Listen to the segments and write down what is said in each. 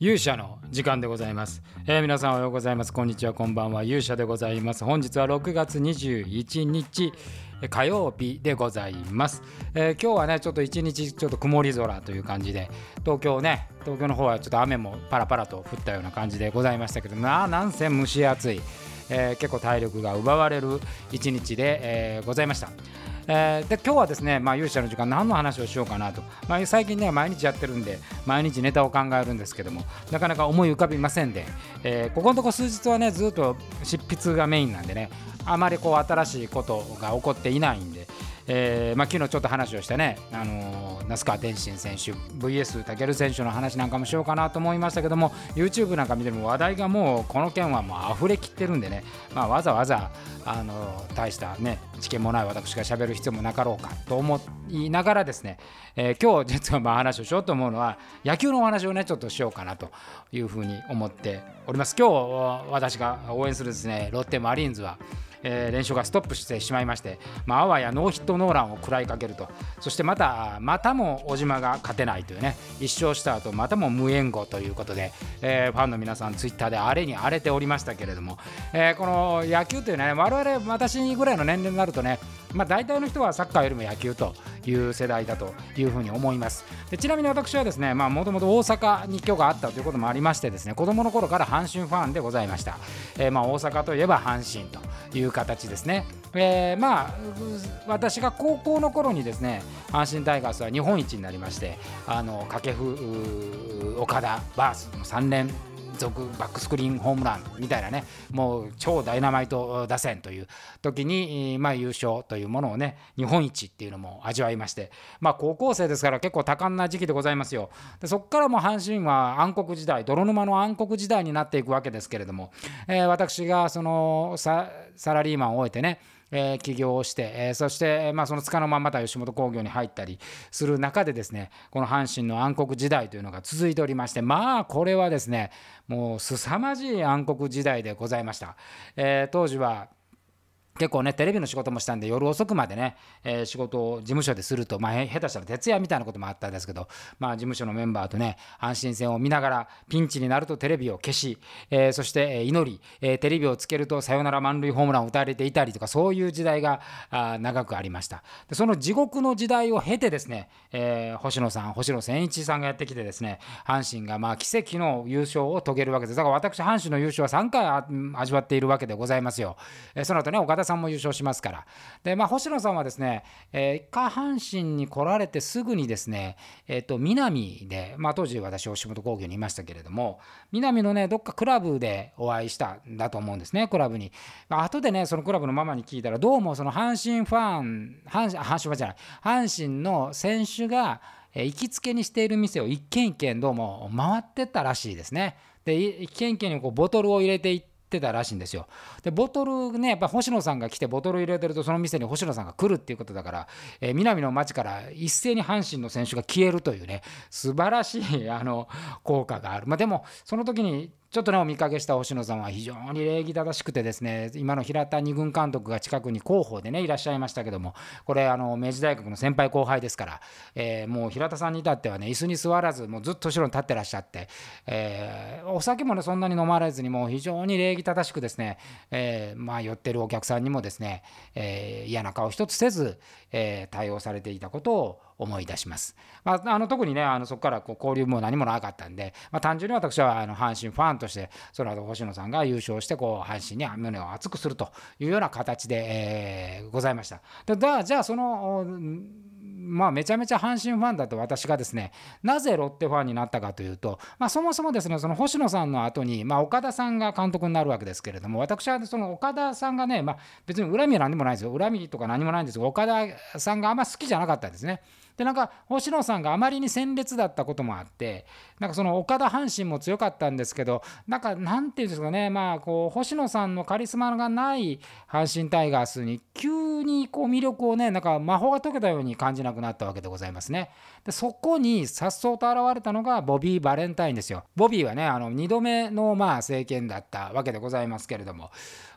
勇者の時間でございます、えー、皆さんおはようございます。こんにちは。こんばんは。勇者でございます。本日は6月21日火曜日でございます、えー、今日はねちょっと一日ちょっと曇り空という感じで東京ね東京の方はちょっと雨もパラパラと降ったような感じでございましたけどまあなんせ蒸し暑い、えー、結構体力が奪われる一日で、えございました。えー、で今日はですね、まあ、勇者の時間何の話をしようかなと、まあ、最近ね毎日やってるんで毎日ネタを考えるんですけどもなかなか思い浮かびませんで、えー、ここのとこ数日はねずっと執筆がメインなんでねあまりこう新しいことが起こっていないんで、えーまあ、昨日ちょっと話をしたね、あのー、那須川天心選手 VS 武尊選手の話なんかもしようかなと思いましたけども YouTube なんか見ても話題がもうこの件はもう溢れきってるんでね、まあ、わざわざ、あのー、大したね知見もない私がしゃべる必要もなかろうかと思いながらですね、えー、今日実はまあ話をしようと思うのは野球のお話をねちょっとしようかなというふうに思っております。今日私が応援するですねロッテマリーンズはえー、連勝がストップしてしまいまして、まあ、あわやノーヒットノーランを食らいかけると。そしてまたまたも小島が勝てないというね。1勝した後またも無援護ということで、えー、ファンの皆さんツイッターで荒れに荒れておりましたけれども、えー、この野球というね我々私ぐらいの年齢になるとねまあ、大体の人はサッカーよりも野球という世代だというふうに思います。でちなみに私はですねもともと大阪に今日があったということもありましてですね子供の頃から阪神ファンでございました、えー、まあ大阪といえば阪神という形ですね、えー、まあ私が高校の頃にですね阪神タイガースは日本一になりましてあの掛布岡田バースの3連続バックスクリーンホームランみたいなねもう超ダイナマイト打線という時に、まあ、優勝というものをね日本一っていうのも味わいましてまあ高校生ですから結構多感な時期でございますよ。でそこからも阪神は暗黒時代泥沼の暗黒時代になっていくわけですけれども、えー、私がそのサラリーマンを終えてねえ、起業をして、え、そして、まあ、その束の間また吉本興業に入ったりする中でですねこの阪神の暗黒時代というのが続いておりましてまあこれはですねもう凄まじい暗黒時代でございました。え、当時は結構ねテレビの仕事もしたんで夜遅くまでね、えー、仕事を事務所ですると、まあ、下手したら徹夜みたいなこともあったんですけど、まあ、事務所のメンバーとね阪神戦を見ながらピンチになるとテレビを消し、えー、そしてえ祈り、えー、テレビをつけるとサヨナラ満塁ホームランを打たれていたりとかそういう時代があ長くありました。でその地獄の時代を経てですね、えー、星野さん星野千一さんがやってきてですね阪神がまあ奇跡の優勝を遂げるわけです。だから私阪神の優勝は3回味わっているわけでございますよ、えー、その後ね岡田さんも優勝しますから。で、まあ、星野さんはですね、えー、下半身に来られてすぐにですね、えっ、ー、と、南で、まあ、当時私、吉本興業にいましたけれども、南のね、どっかクラブでお会いしたんだと思うんですね、クラブに。まあ、後でね、そのクラブのママに聞いたら、どうもその阪神ファン、阪神、阪神ファンじゃない、阪神の選手が、行きつけにしている店を一軒一軒どうも回ってったらしいですね。で一軒一軒にこうボトルを入れていってってたらしいんですよ。でボトルねやっぱ星野さんが来てボトル入れてるとその店に星野さんが来るっていうことだから、えー、南の町から一斉に阪神の選手が消えるというね素晴らしいあの効果がある。まあ、でもその時にちょっとねお見かけした星野さんは非常に礼儀正しくてですね今の平田二軍監督が近くに広報でねいらっしゃいましたけどもこれあの明治大学の先輩後輩ですから、えー、もう平田さんに至ってはね椅子に座らずもうずっと後ろに立ってらっしゃって、えー、お酒もねそんなに飲まれずにもう非常に礼儀正しくですね、えー、まあ寄ってるお客さんにもですね、え嫌な顔一つせず、え対応されていたことを思い出します。まあ、あの特にねあのそこからこう交流も何もなかったんで、まあ、単純に私はあの阪神ファンとしてその後星野さんが優勝してこう阪神に胸を熱くするというような形で、えー、ございました。でだじゃあそのまあ、めちゃめちゃ阪神ファンだと私がですねなぜロッテファンになったかというと、まあ、そもそもですねその星野さんの後に、まあ、岡田さんが監督になるわけですけれども私はその岡田さんがね、まあ、別に恨みは何でもないですよ恨みとか何もないんですが岡田さんがあんま好きじゃなかったんですね。でなんか星野さんがあまりに鮮烈だったこともあってなんかその岡田阪神も強かったんですけどなんかなんていうんですかねまあこう星野さんのカリスマがない阪神タイガースに急にこう魅力をねなんか魔法が解けたように感じなくなったわけでございますね。でそこにさっそうと現れたのがボビー・バレンタインですよ。ボビーはねあの2度目のまあ政権だったわけでございますけれども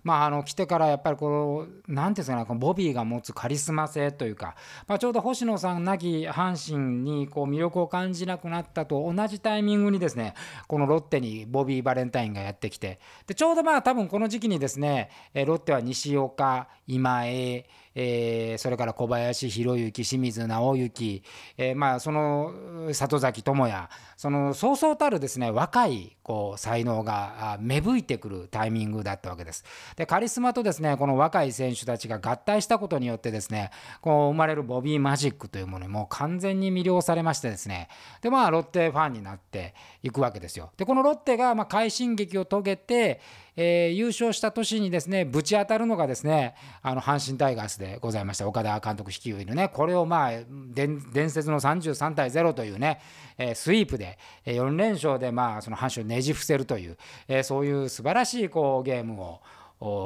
まあ、あの来てからやっぱりこの何ていうんですかねこのボビーが持つカリスマ性というか、まあ、ちょうど星野さん亡き阪神にこう魅力を感じなくなったと同じタイミングにですねこのロッテにボビー・バレンタインがやってきてでちょうどまあ多分この時期にですねロッテは西岡今江えー、それから小林博之清水直之、えー、まあその里崎智也そのそうそうたるですね若いこう才能が芽吹いてくるタイミングだったわけです。でカリスマとですねこの若い選手たちが合体したことによってですねこう生まれるボビーマジックというものにも完全に魅了されましてですねでまあロッテファンになっていくわけですよ。でこのロッテがまあ快進撃を遂げてえー、優勝した年にですねぶち当たるのがですねあの阪神タイガースでございました。岡田監督率いるねこれをまあ伝説の33対0というね、えー、スイープで4連勝でまあその阪神をねじ伏せるという、えー、そういう素晴らしいこうゲームを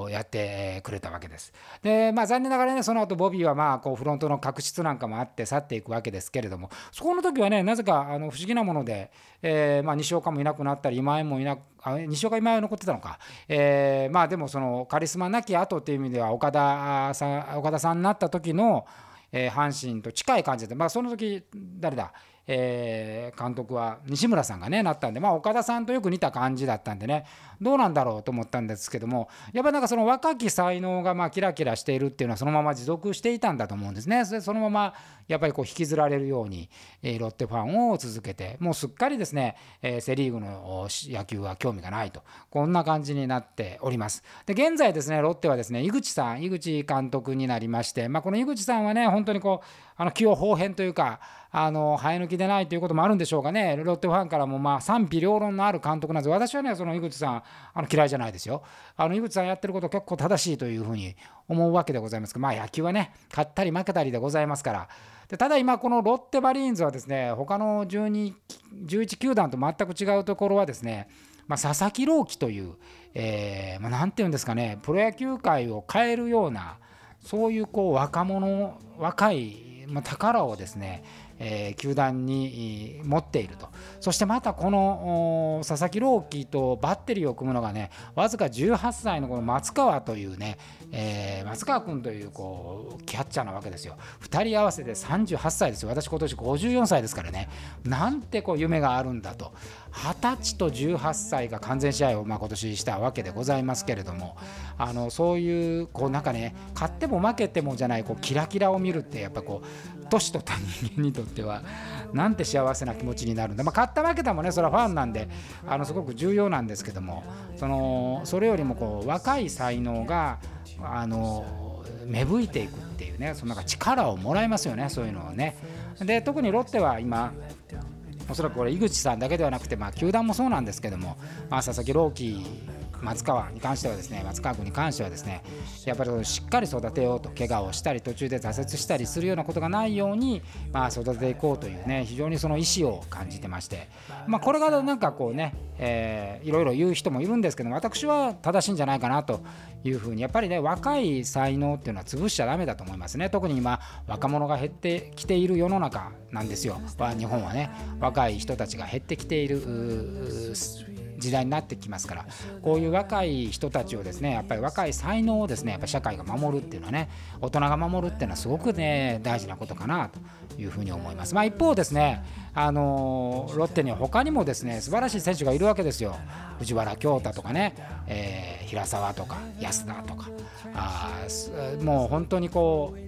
やってくれたわけです。でまあ残念ながらねその後ボビーはまあこうフロントの確執なんかもあって去っていくわけですけれどもそこの時はねなぜかあの不思議なもので、えー、まあ西岡もいなくなったり今井もいなあ西岡今井は残ってたのか、えー、まあでもそのカリスマなき後っていう意味では岡田さん岡田さんになった時の、えー、阪神と近い感じでまあその時誰だ？えー、監督は西村さんがねなったんで、まあ、岡田さんとよく似た感じだったんでねどうなんだろうと思ったんですけどもやっぱなんかその若き才能がまあキラキラしているっていうのはそのまま持続していたんだと思うんですね。それそのままやっぱりこう引きずられるように、えー、ロッテファンを続けてもうすっかりですね、えー、セ・リーグの野球は興味がないとこんな感じになっております。で現在ですねロッテはですね井口さん井口監督になりまして、まあ、この井口さんはね本当にこうあの起用方変というかあの生え抜きでないということもあるんでしょうかね。ロッテファンからもまあ賛否両論のある監督なんです。私はねその井口さんあの嫌いじゃないですよ。あの井口さんやってること結構正しいというふうに思うわけでございます。けどまあ野球はね勝ったり負けたりでございますから。でただ今このロッテマリーンズはですね他の12 11球団と全く違うところはですねまあ、佐々木朗希という、えーまあ、なんていうんですかねプロ野球界を変えるようなそういうこう若者若い、まあ、宝をですねえー、球団に持っていると。そしてまたこの佐々木朗希とバッテリーを組むのがねわずか18歳のこの松川というね、えー、松川君というこうキャッチャーなわけですよ。2人合わせて38歳ですよ。私今年54歳ですからね。なんてこう夢があるんだと。20歳と18歳が完全試合をまあ今年したわけでございますけれども。あのそういうこうなんかね勝っても負けてもじゃないこうキラキラを見るってやっぱこう年と他人間にとってはなんて幸せな気持ちになるんだ、まあ、勝った負けたもね。それはファンなんで。あのすごく重要なんですけども。そのそれよりもこう若い才能があの芽吹いていくっていうね。そのなんか力をもらえますよね。そういうのをね。で特にロッテは今おそらくこれ井口さんだけではなくて、まあ、球団もそうなんですけども、まあ、佐々木朗希松川に関してはですね松川君に関してはですねやっぱりそのしっかり育てようと怪我をしたり途中で挫折したりするようなことがないように、まあ、育てていこうというね非常にその意思を感じてまして、まあ、これがなんかこうね、えー、いろいろ言う人もいるんですけど私は正しいんじゃないかなというふうにやっぱりね若い才能っていうのは潰しちゃだめだと思いますね。特に今若者が減ってきている世の中なんですよ。日本はね若い人たちが減ってきている時代になってきますからこういう若い人たちをですねやっぱり若い才能をですねやっぱ社会が守るっていうのはね大人が守るっていうのはすごくね大事なことかなというふうに思います。まあ、一方ですねあのロッテには他にもですね素晴らしい選手がいるわけですよ藤原恭太とかね、えー、平沢とか安田とかあもう本当にこう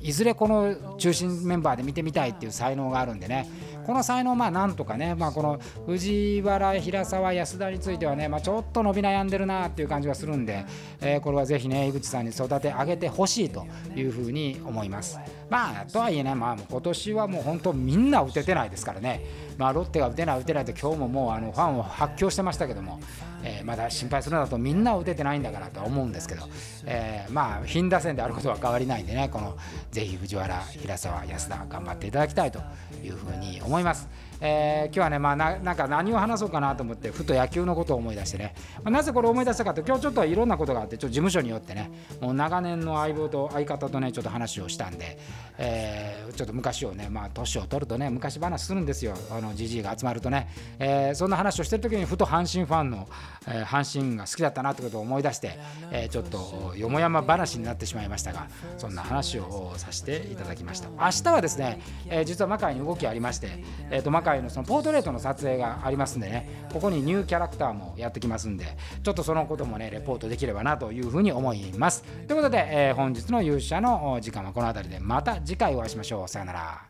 いずれこの中心メンバーで見てみたいっていう才能があるんでねこの才能まあなんとかね、まあ、この藤原、平沢、安田についてはね、まあ、ちょっと伸び悩んでるなっていう感じがするんで、えー、これはぜひね井口さんに育て上げてほしいというふうに思います。まあとはいえね、まあ、今年はもう本当みんな打ててないですからね、まあ、ロッテが打てない打てないと今日ももうあのファンを発狂してましたけども、えー、まだ心配するんだとみんな打ててないんだからとは思うんですけど、えー、まあ貧打線であることは変わりないんでねこのぜひ藤原平沢安田頑張っていただきたいというふうに思います。います。えー、今日はね、まあな、なんか何を話そうかなと思ってふと野球のことを思い出してね、まあ、なぜこれを思い出したかと今日ちょっといろんなことがあってちょっと事務所によってねもう長年の相棒と相方とねちょっと話をしたんで、えー、ちょっと昔をねまあ年を取るとね昔話するんですよ。あのじじいが集まるとね、えー、そんな話をしてる時にふと阪神ファンの、えー、阪神が好きだったなってことを思い出して、えー、ちょっとよもやま話になってしまいましたがそんな話をさせていただきました。明日はですね、えー、実は魔界に動きありまして、えー、と魔界のそのポートレートの撮影がありますんでね。ここにニューキャラクターもやってきますんでちょっとそのこともねレポートできればなというふうに思います。ということで、えー、本日の勇者の時間はこの辺りで。また次回お会いしましょう。さよなら。